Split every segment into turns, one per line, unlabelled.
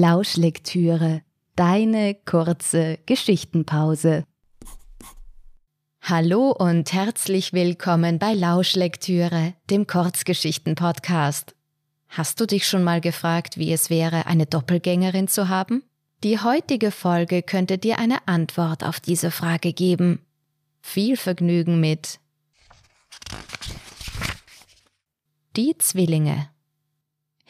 Lauschlektüre, deine kurze Geschichtenpause. Hallo und herzlich willkommen bei Lauschlektüre, dem Kurzgeschichten-Podcast. Hast du dich schon mal gefragt, wie es wäre, eine Doppelgängerin zu haben? Die heutige Folge könnte dir eine Antwort auf diese Frage geben. Viel Vergnügen mit Die Zwillinge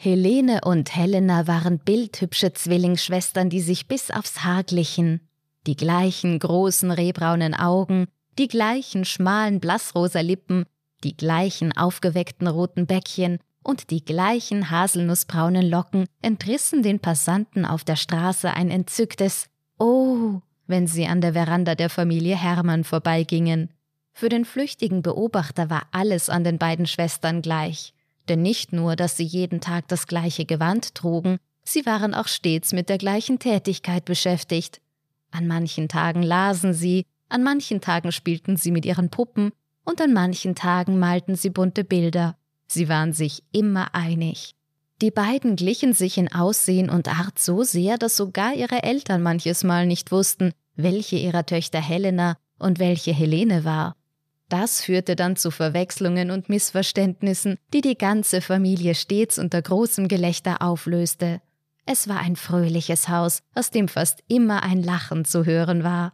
Helene und Helena waren bildhübsche Zwillingsschwestern, die sich bis aufs Haar glichen. Die gleichen großen rehbraunen Augen, die gleichen schmalen blassrosa Lippen, die gleichen aufgeweckten roten Bäckchen und die gleichen haselnussbraunen Locken entrissen den Passanten auf der Straße ein entzücktes Oh, wenn sie an der Veranda der Familie Hermann vorbeigingen. Für den flüchtigen Beobachter war alles an den beiden Schwestern gleich. Denn nicht nur, dass sie jeden Tag das gleiche Gewand trugen, sie waren auch stets mit der gleichen Tätigkeit beschäftigt. An manchen Tagen lasen sie, an manchen Tagen spielten sie mit ihren Puppen und an manchen Tagen malten sie bunte Bilder. Sie waren sich immer einig. Die beiden glichen sich in Aussehen und Art so sehr, dass sogar ihre Eltern manches Mal nicht wussten, welche ihrer Töchter Helena und welche Helene war. Das führte dann zu Verwechslungen und Missverständnissen, die die ganze Familie stets unter großem Gelächter auflöste. Es war ein fröhliches Haus, aus dem fast immer ein Lachen zu hören war.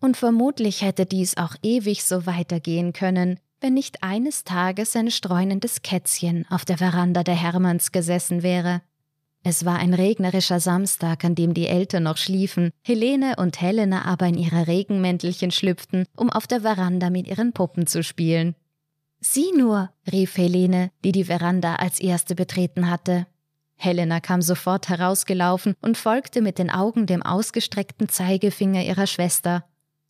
Und vermutlich hätte dies auch ewig so weitergehen können, wenn nicht eines Tages ein streunendes Kätzchen auf der Veranda der Hermanns gesessen wäre. Es war ein regnerischer Samstag, an dem die Eltern noch schliefen, Helene und Helena aber in ihre Regenmäntelchen schlüpften, um auf der Veranda mit ihren Puppen zu spielen. Sieh nur, rief Helene, die die Veranda als erste betreten hatte. Helena kam sofort herausgelaufen und folgte mit den Augen dem ausgestreckten Zeigefinger ihrer Schwester.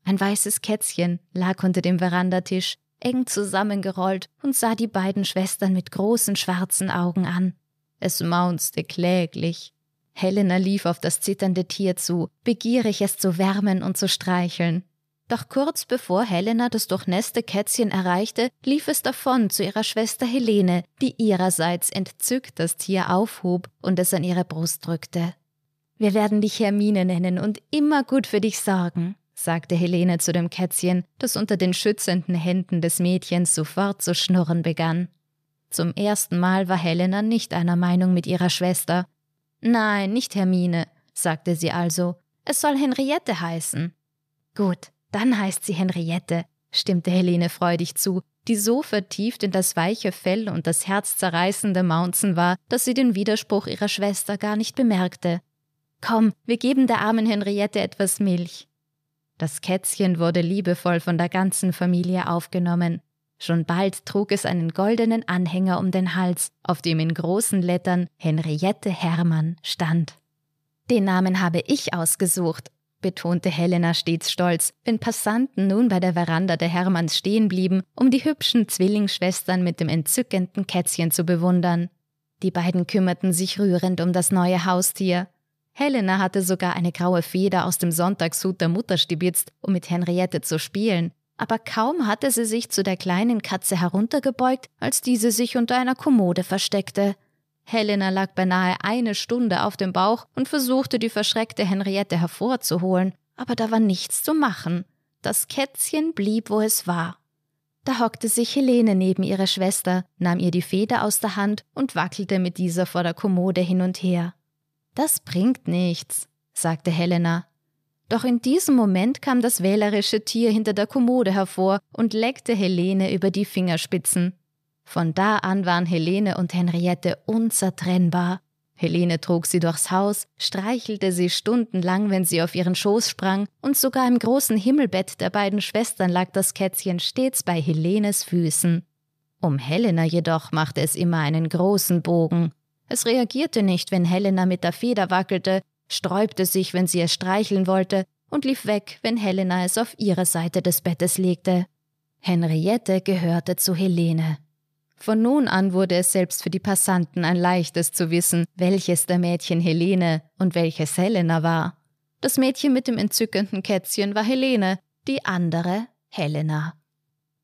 Ein weißes Kätzchen lag unter dem Verandatisch, eng zusammengerollt und sah die beiden Schwestern mit großen schwarzen Augen an. Es maunzte kläglich. Helena lief auf das zitternde Tier zu, begierig es zu wärmen und zu streicheln. Doch kurz bevor Helena das durchnässte Kätzchen erreichte, lief es davon zu ihrer Schwester Helene, die ihrerseits entzückt das Tier aufhob und es an ihre Brust drückte. Wir werden dich Hermine nennen und immer gut für dich sorgen, sagte Helene zu dem Kätzchen, das unter den schützenden Händen des Mädchens sofort zu schnurren begann. Zum ersten Mal war Helena nicht einer Meinung mit ihrer Schwester. Nein, nicht Hermine, sagte sie also. Es soll Henriette heißen. Gut, dann heißt sie Henriette, stimmte Helene freudig zu, die so vertieft in das weiche Fell und das herzzerreißende Maunzen war, dass sie den Widerspruch ihrer Schwester gar nicht bemerkte. Komm, wir geben der armen Henriette etwas Milch. Das Kätzchen wurde liebevoll von der ganzen Familie aufgenommen. Schon bald trug es einen goldenen Anhänger um den Hals, auf dem in großen Lettern Henriette Hermann stand. Den Namen habe ich ausgesucht, betonte Helena stets stolz, wenn Passanten nun bei der Veranda der Hermanns stehen blieben, um die hübschen Zwillingsschwestern mit dem entzückenden Kätzchen zu bewundern. Die beiden kümmerten sich rührend um das neue Haustier. Helena hatte sogar eine graue Feder aus dem Sonntagshut der Mutter stibitzt, um mit Henriette zu spielen, aber kaum hatte sie sich zu der kleinen Katze heruntergebeugt, als diese sich unter einer Kommode versteckte. Helena lag beinahe eine Stunde auf dem Bauch und versuchte, die verschreckte Henriette hervorzuholen, aber da war nichts zu machen. Das Kätzchen blieb, wo es war. Da hockte sich Helene neben ihre Schwester, nahm ihr die Feder aus der Hand und wackelte mit dieser vor der Kommode hin und her. Das bringt nichts, sagte Helena. Doch in diesem Moment kam das wählerische Tier hinter der Kommode hervor und leckte Helene über die Fingerspitzen. Von da an waren Helene und Henriette unzertrennbar. Helene trug sie durchs Haus, streichelte sie stundenlang, wenn sie auf ihren Schoß sprang, und sogar im großen Himmelbett der beiden Schwestern lag das Kätzchen stets bei Helenes Füßen. Um Helena jedoch machte es immer einen großen Bogen. Es reagierte nicht, wenn Helena mit der Feder wackelte, sträubte sich, wenn sie es streicheln wollte, und lief weg, wenn Helena es auf ihre Seite des Bettes legte. Henriette gehörte zu Helene. Von nun an wurde es selbst für die Passanten ein leichtes zu wissen, welches der Mädchen Helene und welches Helena war. Das Mädchen mit dem entzückenden Kätzchen war Helene, die andere Helena.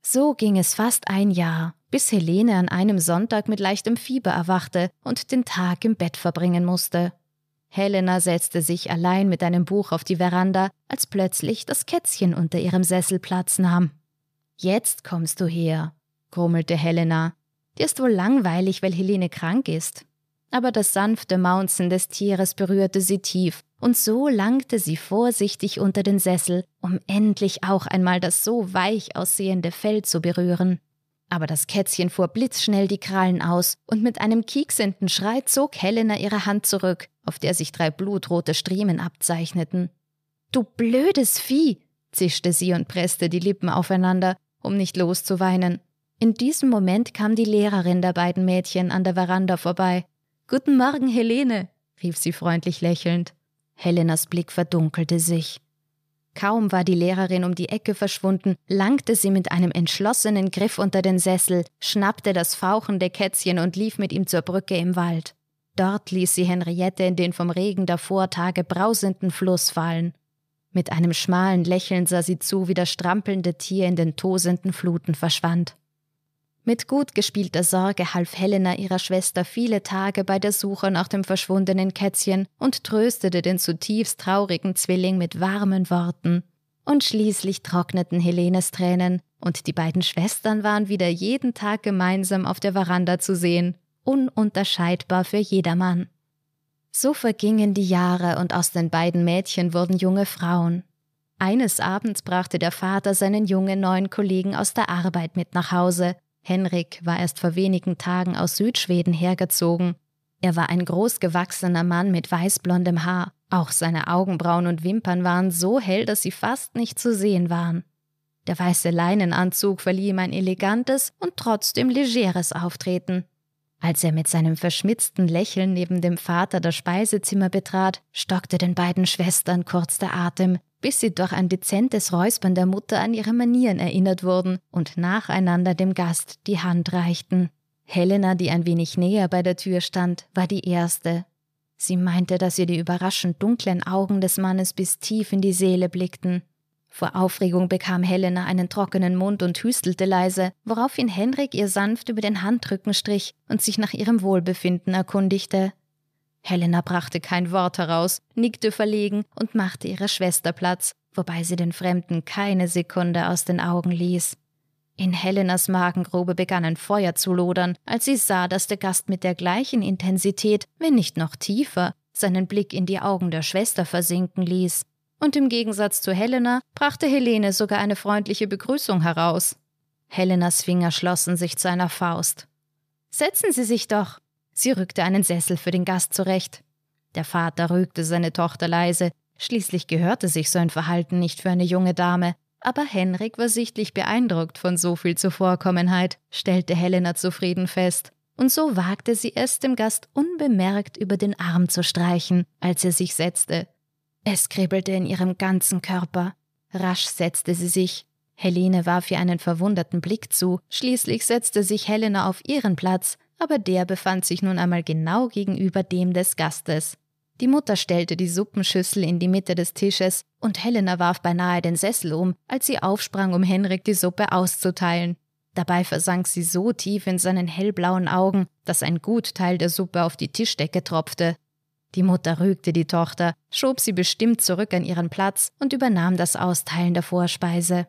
So ging es fast ein Jahr, bis Helene an einem Sonntag mit leichtem Fieber erwachte und den Tag im Bett verbringen musste. Helena setzte sich allein mit einem Buch auf die Veranda, als plötzlich das Kätzchen unter ihrem Sessel Platz nahm. Jetzt kommst du her, grummelte Helena. Dir ist wohl langweilig, weil Helene krank ist. Aber das sanfte Maunzen des Tieres berührte sie tief, und so langte sie vorsichtig unter den Sessel, um endlich auch einmal das so weich aussehende Fell zu berühren. Aber das Kätzchen fuhr blitzschnell die Krallen aus, und mit einem kieksenden Schrei zog Helena ihre Hand zurück, auf der sich drei blutrote Striemen abzeichneten. Du blödes Vieh! zischte sie und presste die Lippen aufeinander, um nicht loszuweinen. In diesem Moment kam die Lehrerin der beiden Mädchen an der Veranda vorbei. Guten Morgen, Helene, rief sie freundlich lächelnd. Helenas Blick verdunkelte sich. Kaum war die Lehrerin um die Ecke verschwunden, langte sie mit einem entschlossenen Griff unter den Sessel, schnappte das fauchende Kätzchen und lief mit ihm zur Brücke im Wald. Dort ließ sie Henriette in den vom Regen der Vortage brausenden Fluss fallen. Mit einem schmalen Lächeln sah sie zu, wie das strampelnde Tier in den tosenden Fluten verschwand. Mit gut gespielter Sorge half Helena ihrer Schwester viele Tage bei der Suche nach dem verschwundenen Kätzchen und tröstete den zutiefst traurigen Zwilling mit warmen Worten. Und schließlich trockneten Helenes Tränen, und die beiden Schwestern waren wieder jeden Tag gemeinsam auf der Veranda zu sehen, ununterscheidbar für jedermann. So vergingen die Jahre und aus den beiden Mädchen wurden junge Frauen. Eines Abends brachte der Vater seinen jungen neuen Kollegen aus der Arbeit mit nach Hause Henrik war erst vor wenigen Tagen aus Südschweden hergezogen. Er war ein großgewachsener Mann mit weißblondem Haar. Auch seine Augenbrauen und Wimpern waren so hell, dass sie fast nicht zu sehen waren. Der weiße Leinenanzug verlieh ihm ein elegantes und trotzdem legeres Auftreten. Als er mit seinem verschmitzten Lächeln neben dem Vater das Speisezimmer betrat, stockte den beiden Schwestern kurz der Atem, bis sie durch ein dezentes Räuspern der Mutter an ihre Manieren erinnert wurden und nacheinander dem Gast die Hand reichten. Helena, die ein wenig näher bei der Tür stand, war die erste. Sie meinte, dass ihr die überraschend dunklen Augen des Mannes bis tief in die Seele blickten. Vor Aufregung bekam Helena einen trockenen Mund und hüstelte leise, woraufhin Henrik ihr sanft über den Handrücken strich und sich nach ihrem Wohlbefinden erkundigte. Helena brachte kein Wort heraus, nickte verlegen und machte ihrer Schwester Platz, wobei sie den Fremden keine Sekunde aus den Augen ließ. In Helenas Magengrube begann ein Feuer zu lodern, als sie sah, dass der Gast mit der gleichen Intensität, wenn nicht noch tiefer, seinen Blick in die Augen der Schwester versinken ließ. Und im Gegensatz zu Helena brachte Helene sogar eine freundliche Begrüßung heraus. Helenas Finger schlossen sich zu einer Faust. Setzen Sie sich doch, Sie rückte einen Sessel für den Gast zurecht. Der Vater rügte seine Tochter leise, schließlich gehörte sich so ein Verhalten nicht für eine junge Dame, aber Henrik war sichtlich beeindruckt von so viel Zuvorkommenheit, stellte Helena zufrieden fest, und so wagte sie es, dem Gast unbemerkt über den Arm zu streichen, als er sich setzte. Es kribbelte in ihrem ganzen Körper. Rasch setzte sie sich. Helene warf ihr einen verwunderten Blick zu, schließlich setzte sich Helena auf ihren Platz, aber der befand sich nun einmal genau gegenüber dem des Gastes. Die Mutter stellte die Suppenschüssel in die Mitte des Tisches, und Helena warf beinahe den Sessel um, als sie aufsprang, um Henrik die Suppe auszuteilen. Dabei versank sie so tief in seinen hellblauen Augen, dass ein Gutteil der Suppe auf die Tischdecke tropfte. Die Mutter rügte die Tochter, schob sie bestimmt zurück an ihren Platz und übernahm das Austeilen der Vorspeise.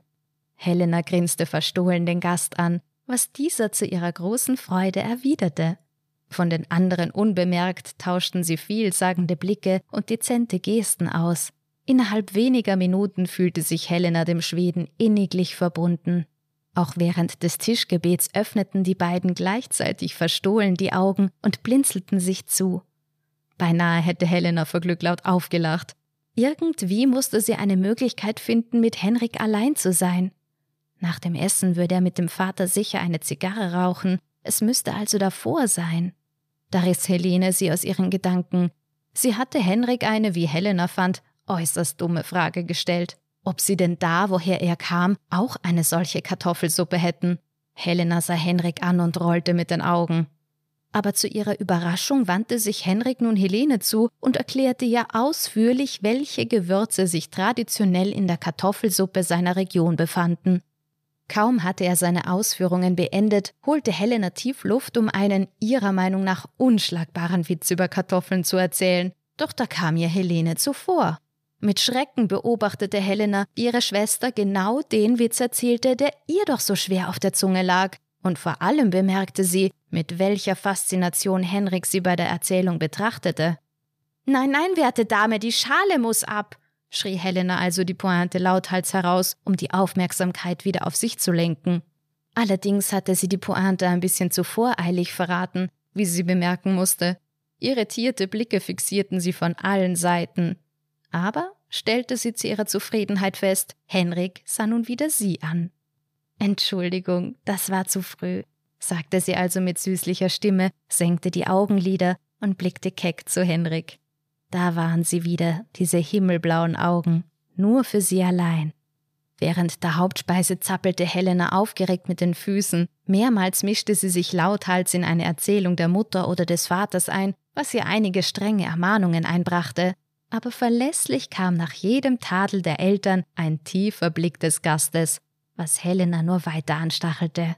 Helena grinste verstohlen den Gast an, was dieser zu ihrer großen Freude erwiderte. Von den anderen unbemerkt tauschten sie vielsagende Blicke und dezente Gesten aus. Innerhalb weniger Minuten fühlte sich Helena dem Schweden inniglich verbunden. Auch während des Tischgebets öffneten die beiden gleichzeitig verstohlen die Augen und blinzelten sich zu. Beinahe hätte Helena vor Glück laut aufgelacht. Irgendwie musste sie eine Möglichkeit finden, mit Henrik allein zu sein. Nach dem Essen würde er mit dem Vater sicher eine Zigarre rauchen, es müsste also davor sein. Da riss Helene sie aus ihren Gedanken. Sie hatte Henrik eine, wie Helena fand, äußerst dumme Frage gestellt, ob sie denn da, woher er kam, auch eine solche Kartoffelsuppe hätten. Helena sah Henrik an und rollte mit den Augen. aber zu ihrer Überraschung wandte sich Henrik nun Helene zu und erklärte ihr ausführlich, welche Gewürze sich traditionell in der Kartoffelsuppe seiner Region befanden. Kaum hatte er seine Ausführungen beendet, holte Helena tief Luft, um einen ihrer Meinung nach unschlagbaren Witz über Kartoffeln zu erzählen, doch da kam ihr Helene zuvor. Mit Schrecken beobachtete Helena, wie ihre Schwester genau den Witz erzählte, der ihr doch so schwer auf der Zunge lag, und vor allem bemerkte sie, mit welcher Faszination Henrik sie bei der Erzählung betrachtete. Nein, nein, werte Dame, die Schale muss ab, schrie Helena also die Pointe lauthals heraus, um die Aufmerksamkeit wieder auf sich zu lenken. Allerdings hatte sie die Pointe ein bisschen zu voreilig verraten, wie sie bemerken musste. Irritierte Blicke fixierten sie von allen Seiten. Aber, stellte sie zu ihrer Zufriedenheit fest, Henrik sah nun wieder sie an. Entschuldigung, das war zu früh, sagte sie also mit süßlicher Stimme, senkte die Augenlider und blickte keck zu Henrik. Da waren sie wieder, diese himmelblauen Augen, nur für sie allein. Während der Hauptspeise zappelte Helena aufgeregt mit den Füßen, mehrmals mischte sie sich lauthals in eine Erzählung der Mutter oder des Vaters ein, was ihr einige strenge Ermahnungen einbrachte, aber verlässlich kam nach jedem Tadel der Eltern ein tiefer Blick des Gastes, was Helena nur weiter anstachelte.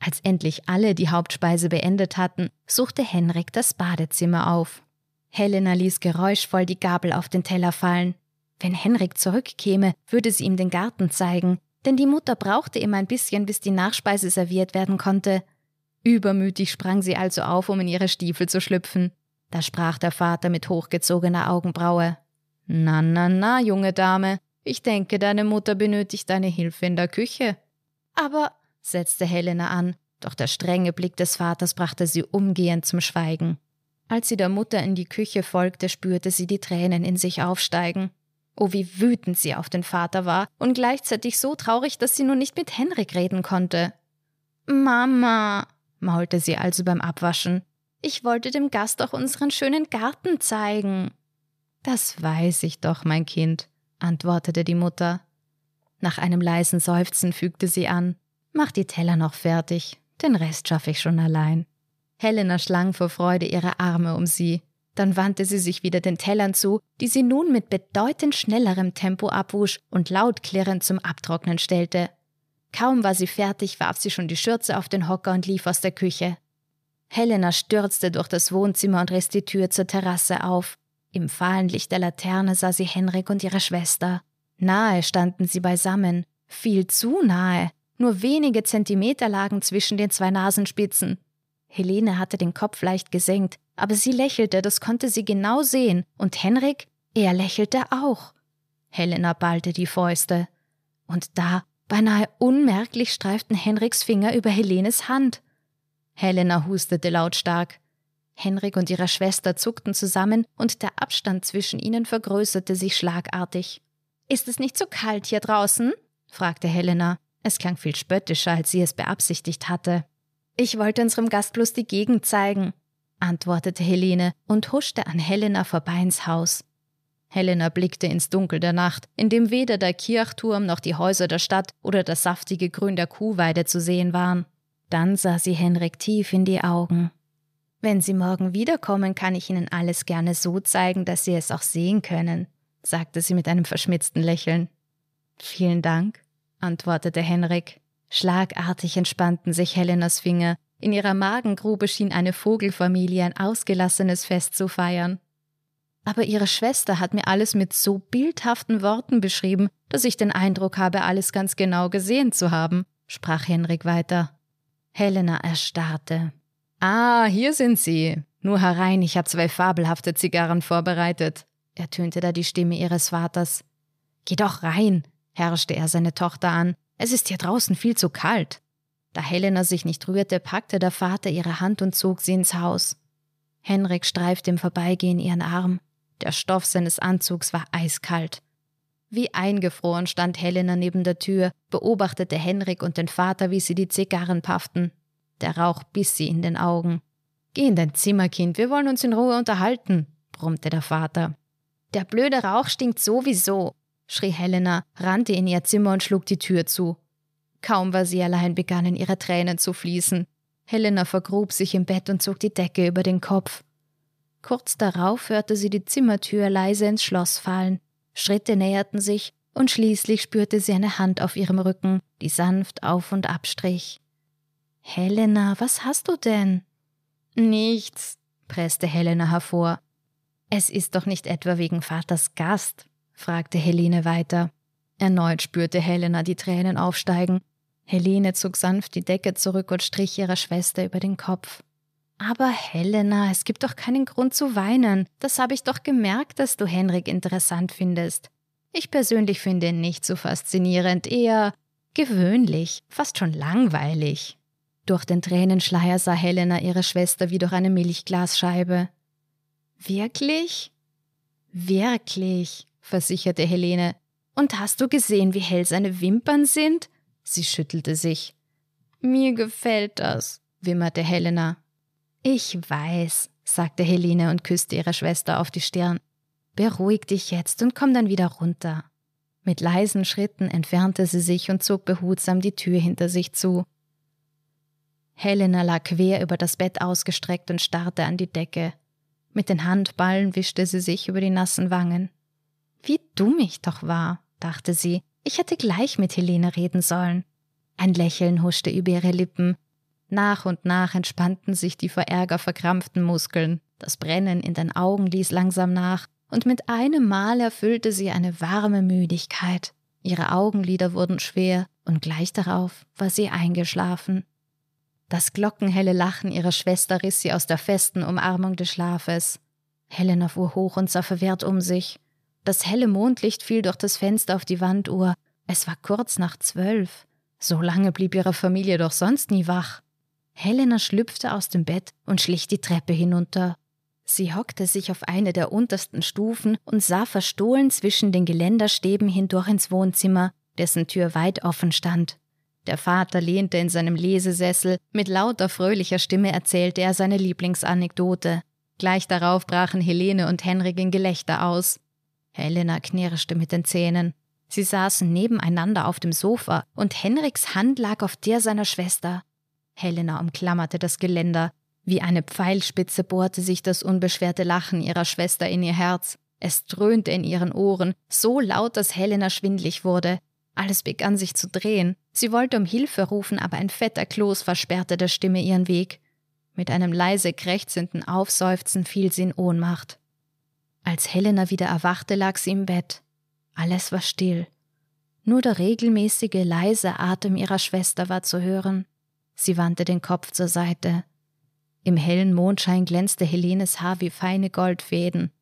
Als endlich alle die Hauptspeise beendet hatten, suchte Henrik das Badezimmer auf. Helena ließ geräuschvoll die Gabel auf den Teller fallen. Wenn Henrik zurückkäme, würde sie ihm den Garten zeigen, denn die Mutter brauchte immer ein bisschen, bis die Nachspeise serviert werden konnte. Übermütig sprang sie also auf, um in ihre Stiefel zu schlüpfen. Da sprach der Vater mit hochgezogener Augenbraue. Na, na, na, junge Dame, ich denke, deine Mutter benötigt deine Hilfe in der Küche. Aber, setzte Helena an, doch der strenge Blick des Vaters brachte sie umgehend zum Schweigen. Als sie der Mutter in die Küche folgte, spürte sie die Tränen in sich aufsteigen. Oh, wie wütend sie auf den Vater war und gleichzeitig so traurig, dass sie nun nicht mit Henrik reden konnte. Mama, maulte sie also beim Abwaschen, ich wollte dem Gast auch unseren schönen Garten zeigen. Das weiß ich doch, mein Kind, antwortete die Mutter. Nach einem leisen Seufzen fügte sie an Mach die Teller noch fertig, den Rest schaffe ich schon allein. Helena schlang vor Freude ihre Arme um sie. Dann wandte sie sich wieder den Tellern zu, die sie nun mit bedeutend schnellerem Tempo abwusch und laut klirrend zum Abtrocknen stellte. Kaum war sie fertig, warf sie schon die Schürze auf den Hocker und lief aus der Küche. Helena stürzte durch das Wohnzimmer und riss die Tür zur Terrasse auf. Im fahlen Licht der Laterne sah sie Henrik und ihre Schwester. Nahe standen sie beisammen, viel zu nahe. Nur wenige Zentimeter lagen zwischen den zwei Nasenspitzen. Helene hatte den Kopf leicht gesenkt, aber sie lächelte, das konnte sie genau sehen, und Henrik, er lächelte auch. Helena ballte die Fäuste. Und da, beinahe unmerklich, streiften Henriks Finger über Helenes Hand. Helena hustete lautstark. Henrik und ihre Schwester zuckten zusammen und der Abstand zwischen ihnen vergrößerte sich schlagartig. Ist es nicht so kalt hier draußen? fragte Helena. Es klang viel spöttischer, als sie es beabsichtigt hatte. Ich wollte unserem Gast bloß die Gegend zeigen, antwortete Helene und huschte an Helena vorbei ins Haus. Helena blickte ins Dunkel der Nacht, in dem weder der Kirchturm noch die Häuser der Stadt oder das saftige Grün der Kuhweide zu sehen waren. Dann sah sie Henrik tief in die Augen. Wenn Sie morgen wiederkommen, kann ich Ihnen alles gerne so zeigen, dass Sie es auch sehen können, sagte sie mit einem verschmitzten Lächeln. Vielen Dank, antwortete Henrik. Schlagartig entspannten sich Helenas Finger. In ihrer Magengrube schien eine Vogelfamilie ein ausgelassenes Fest zu feiern. Aber ihre Schwester hat mir alles mit so bildhaften Worten beschrieben, dass ich den Eindruck habe, alles ganz genau gesehen zu haben, sprach Henrik weiter. Helena erstarrte. Ah, hier sind Sie. Nur herein, ich habe zwei fabelhafte Zigarren vorbereitet, ertönte da die Stimme ihres Vaters. Geh doch rein, herrschte er seine Tochter an. Es ist hier draußen viel zu kalt. Da Helena sich nicht rührte, packte der Vater ihre Hand und zog sie ins Haus. Henrik streifte im Vorbeigehen ihren Arm. Der Stoff seines Anzugs war eiskalt. Wie eingefroren stand Helena neben der Tür, beobachtete Henrik und den Vater, wie sie die Zigarren pafften. Der Rauch biss sie in den Augen. Geh in dein Zimmer, Kind, wir wollen uns in Ruhe unterhalten, brummte der Vater. Der blöde Rauch stinkt sowieso, schrie Helena, rannte in ihr Zimmer und schlug die Tür zu. Kaum war sie allein, begannen ihre Tränen zu fließen. Helena vergrub sich im Bett und zog die Decke über den Kopf. Kurz darauf hörte sie die Zimmertür leise ins Schloss fallen. Schritte näherten sich, und schließlich spürte sie eine Hand auf ihrem Rücken, die sanft auf und abstrich. Helena, was hast du denn? Nichts, presste Helena hervor. Es ist doch nicht etwa wegen Vaters Gast, fragte Helene weiter. Erneut spürte Helena die Tränen aufsteigen. Helene zog sanft die Decke zurück und strich ihrer Schwester über den Kopf. Aber Helena, es gibt doch keinen Grund zu weinen. Das habe ich doch gemerkt, dass du Henrik interessant findest. Ich persönlich finde ihn nicht so faszinierend, eher gewöhnlich, fast schon langweilig. Durch den Tränenschleier sah Helena ihre Schwester wie durch eine Milchglasscheibe. Wirklich? Wirklich, versicherte Helene. Und hast du gesehen, wie hell seine Wimpern sind? Sie schüttelte sich. Mir gefällt das, wimmerte Helena. Ich weiß, sagte Helene und küsste ihre Schwester auf die Stirn. Beruhig dich jetzt und komm dann wieder runter. Mit leisen Schritten entfernte sie sich und zog behutsam die Tür hinter sich zu. Helena lag quer über das Bett ausgestreckt und starrte an die Decke. Mit den Handballen wischte sie sich über die nassen Wangen. Wie dumm ich doch war, dachte sie. Ich hätte gleich mit Helene reden sollen. Ein Lächeln huschte über ihre Lippen, nach und nach entspannten sich die vor Ärger verkrampften Muskeln, das Brennen in den Augen ließ langsam nach, und mit einem Mal erfüllte sie eine warme Müdigkeit. Ihre Augenlider wurden schwer, und gleich darauf war sie eingeschlafen. Das glockenhelle Lachen ihrer Schwester riss sie aus der festen Umarmung des Schlafes. Helena fuhr hoch und sah verwehrt um sich. Das helle Mondlicht fiel durch das Fenster auf die Wanduhr. Es war kurz nach zwölf. So lange blieb ihre Familie doch sonst nie wach. Helena schlüpfte aus dem Bett und schlich die Treppe hinunter. Sie hockte sich auf eine der untersten Stufen und sah verstohlen zwischen den Geländerstäben hindurch ins Wohnzimmer, dessen Tür weit offen stand. Der Vater lehnte in seinem Lesesessel, mit lauter fröhlicher Stimme erzählte er seine Lieblingsanekdote. Gleich darauf brachen Helene und Henrik in Gelächter aus. Helena knirschte mit den Zähnen. Sie saßen nebeneinander auf dem Sofa, und Henriks Hand lag auf der seiner Schwester. Helena umklammerte das Geländer. Wie eine Pfeilspitze bohrte sich das unbeschwerte Lachen ihrer Schwester in ihr Herz. Es dröhnte in ihren Ohren, so laut, dass Helena schwindlig wurde. Alles begann sich zu drehen. Sie wollte um Hilfe rufen, aber ein fetter Kloß versperrte der Stimme ihren Weg. Mit einem leise krächzenden Aufseufzen fiel sie in Ohnmacht. Als Helena wieder erwachte, lag sie im Bett. Alles war still. Nur der regelmäßige, leise Atem ihrer Schwester war zu hören. Sie wandte den Kopf zur Seite. Im hellen Mondschein glänzte Helenes Haar wie feine Goldfäden.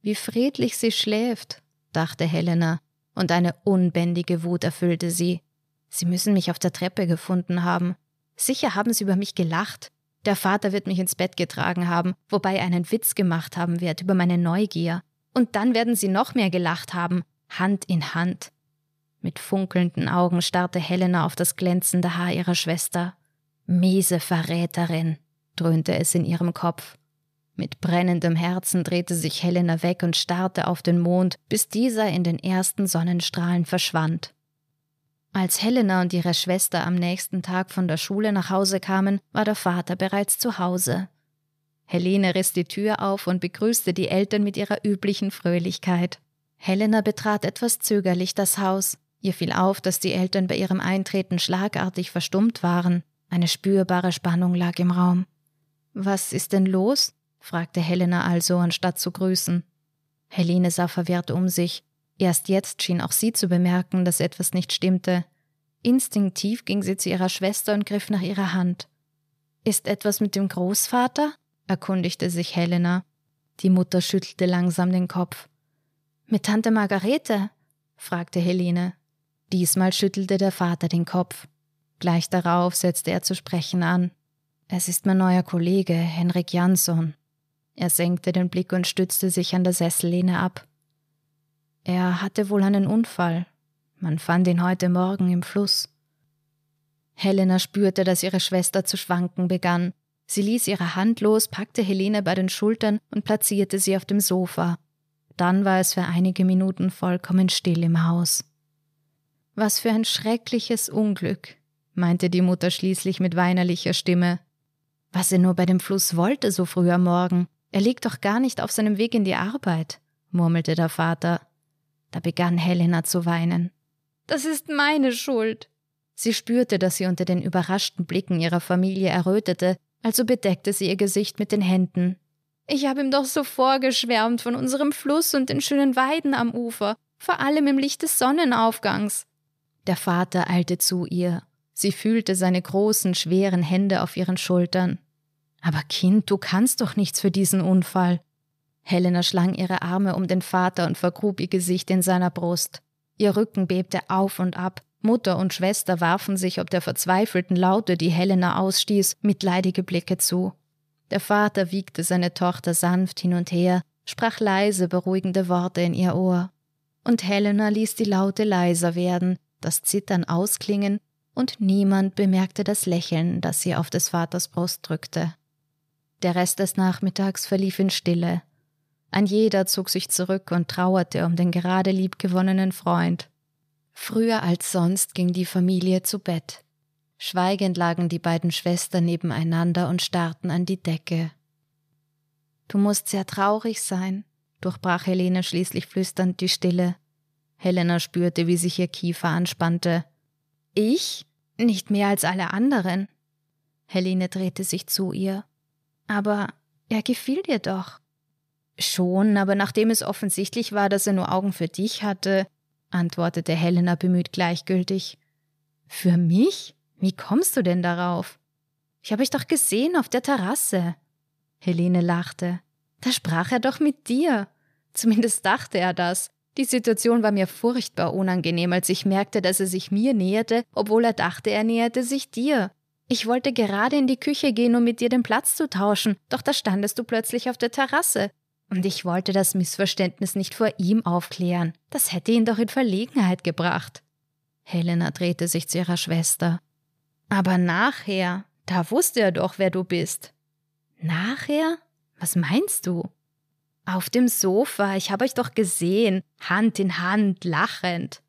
Wie friedlich sie schläft, dachte Helena, und eine unbändige Wut erfüllte sie. Sie müssen mich auf der Treppe gefunden haben. Sicher haben sie über mich gelacht. Der Vater wird mich ins Bett getragen haben, wobei er einen Witz gemacht haben wird über meine Neugier. Und dann werden sie noch mehr gelacht haben, Hand in Hand. Mit funkelnden Augen starrte Helena auf das glänzende Haar ihrer Schwester. Miese Verräterin, dröhnte es in ihrem Kopf. Mit brennendem Herzen drehte sich Helena weg und starrte auf den Mond, bis dieser in den ersten Sonnenstrahlen verschwand. Als Helena und ihre Schwester am nächsten Tag von der Schule nach Hause kamen, war der Vater bereits zu Hause. Helene riss die Tür auf und begrüßte die Eltern mit ihrer üblichen Fröhlichkeit. Helena betrat etwas zögerlich das Haus. Ihr fiel auf, dass die Eltern bei ihrem Eintreten schlagartig verstummt waren. Eine spürbare Spannung lag im Raum. Was ist denn los? fragte Helena also, anstatt zu grüßen. Helene sah verwirrt um sich. Erst jetzt schien auch sie zu bemerken, dass etwas nicht stimmte. Instinktiv ging sie zu ihrer Schwester und griff nach ihrer Hand. Ist etwas mit dem Großvater? erkundigte sich Helena. Die Mutter schüttelte langsam den Kopf. Mit Tante Margarete? fragte Helene. Diesmal schüttelte der Vater den Kopf. Gleich darauf setzte er zu sprechen an. Es ist mein neuer Kollege, Henrik Jansson. Er senkte den Blick und stützte sich an der Sessellehne ab. Er hatte wohl einen Unfall. Man fand ihn heute Morgen im Fluss. Helena spürte, dass ihre Schwester zu schwanken begann. Sie ließ ihre Hand los, packte Helene bei den Schultern und platzierte sie auf dem Sofa. Dann war es für einige Minuten vollkommen still im Haus. Was für ein schreckliches Unglück, meinte die Mutter schließlich mit weinerlicher Stimme. Was er nur bei dem Fluss wollte so früh am Morgen. Er liegt doch gar nicht auf seinem Weg in die Arbeit, murmelte der Vater. Da begann Helena zu weinen. Das ist meine Schuld. Sie spürte, dass sie unter den überraschten Blicken ihrer Familie errötete, also bedeckte sie ihr Gesicht mit den Händen. Ich habe ihm doch so vorgeschwärmt von unserem Fluss und den schönen Weiden am Ufer, vor allem im Licht des Sonnenaufgangs. Der Vater eilte zu ihr. Sie fühlte seine großen, schweren Hände auf ihren Schultern. Aber Kind, du kannst doch nichts für diesen Unfall. Helena schlang ihre Arme um den Vater und vergrub ihr Gesicht in seiner Brust. Ihr Rücken bebte auf und ab. Mutter und Schwester warfen sich ob der verzweifelten Laute, die Helena ausstieß, mitleidige Blicke zu. Der Vater wiegte seine Tochter sanft hin und her, sprach leise beruhigende Worte in ihr Ohr. Und Helena ließ die Laute leiser werden, das Zittern ausklingen, und niemand bemerkte das Lächeln, das sie auf des Vaters Brust drückte. Der Rest des Nachmittags verlief in Stille. Ein jeder zog sich zurück und trauerte um den gerade liebgewonnenen Freund. Früher als sonst ging die Familie zu Bett. Schweigend lagen die beiden Schwestern nebeneinander und starrten an die Decke. Du musst sehr traurig sein, durchbrach Helene schließlich flüsternd die Stille. Helena spürte, wie sich ihr Kiefer anspannte. Ich? Nicht mehr als alle anderen. Helene drehte sich zu ihr. Aber er gefiel dir doch. Schon, aber nachdem es offensichtlich war, dass er nur Augen für dich hatte, antwortete Helena bemüht gleichgültig. Für mich? Wie kommst du denn darauf? Ich habe euch doch gesehen auf der Terrasse. Helene lachte. Da sprach er doch mit dir. Zumindest dachte er das. Die Situation war mir furchtbar unangenehm, als ich merkte, dass er sich mir näherte, obwohl er dachte, er näherte sich dir. Ich wollte gerade in die Küche gehen, um mit dir den Platz zu tauschen, doch da standest du plötzlich auf der Terrasse. Und ich wollte das Missverständnis nicht vor ihm aufklären. Das hätte ihn doch in Verlegenheit gebracht. Helena drehte sich zu ihrer Schwester. Aber nachher, da wusste er doch, wer du bist. Nachher? Was meinst du? Auf dem Sofa, ich habe euch doch gesehen, Hand in Hand, lachend.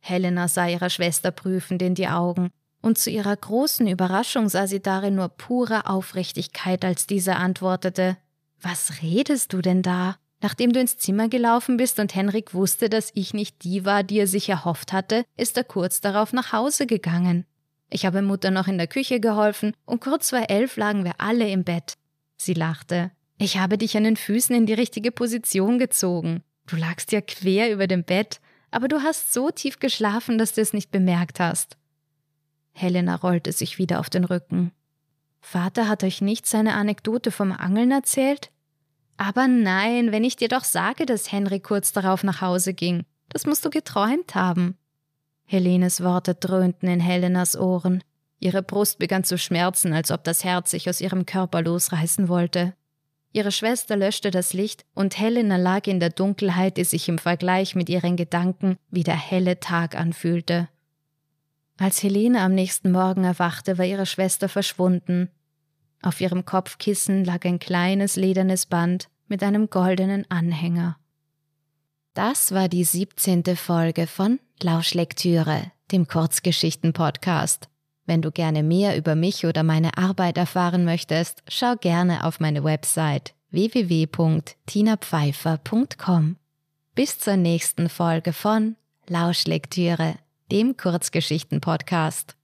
Helena sah ihrer Schwester prüfend in die Augen, und zu ihrer großen Überraschung sah sie darin nur pure Aufrichtigkeit, als diese antwortete Was redest du denn da? Nachdem du ins Zimmer gelaufen bist und Henrik wusste, dass ich nicht die war, die er sich erhofft hatte, ist er kurz darauf nach Hause gegangen. Ich habe Mutter noch in der Küche geholfen und kurz vor elf lagen wir alle im Bett. Sie lachte. Ich habe dich an den Füßen in die richtige Position gezogen. Du lagst ja quer über dem Bett, aber du hast so tief geschlafen, dass du es nicht bemerkt hast. Helena rollte sich wieder auf den Rücken. Vater hat euch nicht seine Anekdote vom Angeln erzählt? Aber nein, wenn ich dir doch sage, dass Henry kurz darauf nach Hause ging. Das musst du geträumt haben. Helenes Worte dröhnten in Helenas Ohren. Ihre Brust begann zu schmerzen, als ob das Herz sich aus ihrem Körper losreißen wollte. Ihre Schwester löschte das Licht, und Helena lag in der Dunkelheit, die sich im Vergleich mit ihren Gedanken wie der helle Tag anfühlte. Als Helene am nächsten Morgen erwachte, war ihre Schwester verschwunden. Auf ihrem Kopfkissen lag ein kleines ledernes Band mit einem goldenen Anhänger. Das war die siebzehnte Folge von Lauschlektüre, dem Kurzgeschichten-Podcast. Wenn du gerne mehr über mich oder meine Arbeit erfahren möchtest, schau gerne auf meine Website www.tinapfeifer.com. Bis zur nächsten Folge von Lauschlektüre, dem Kurzgeschichten-Podcast.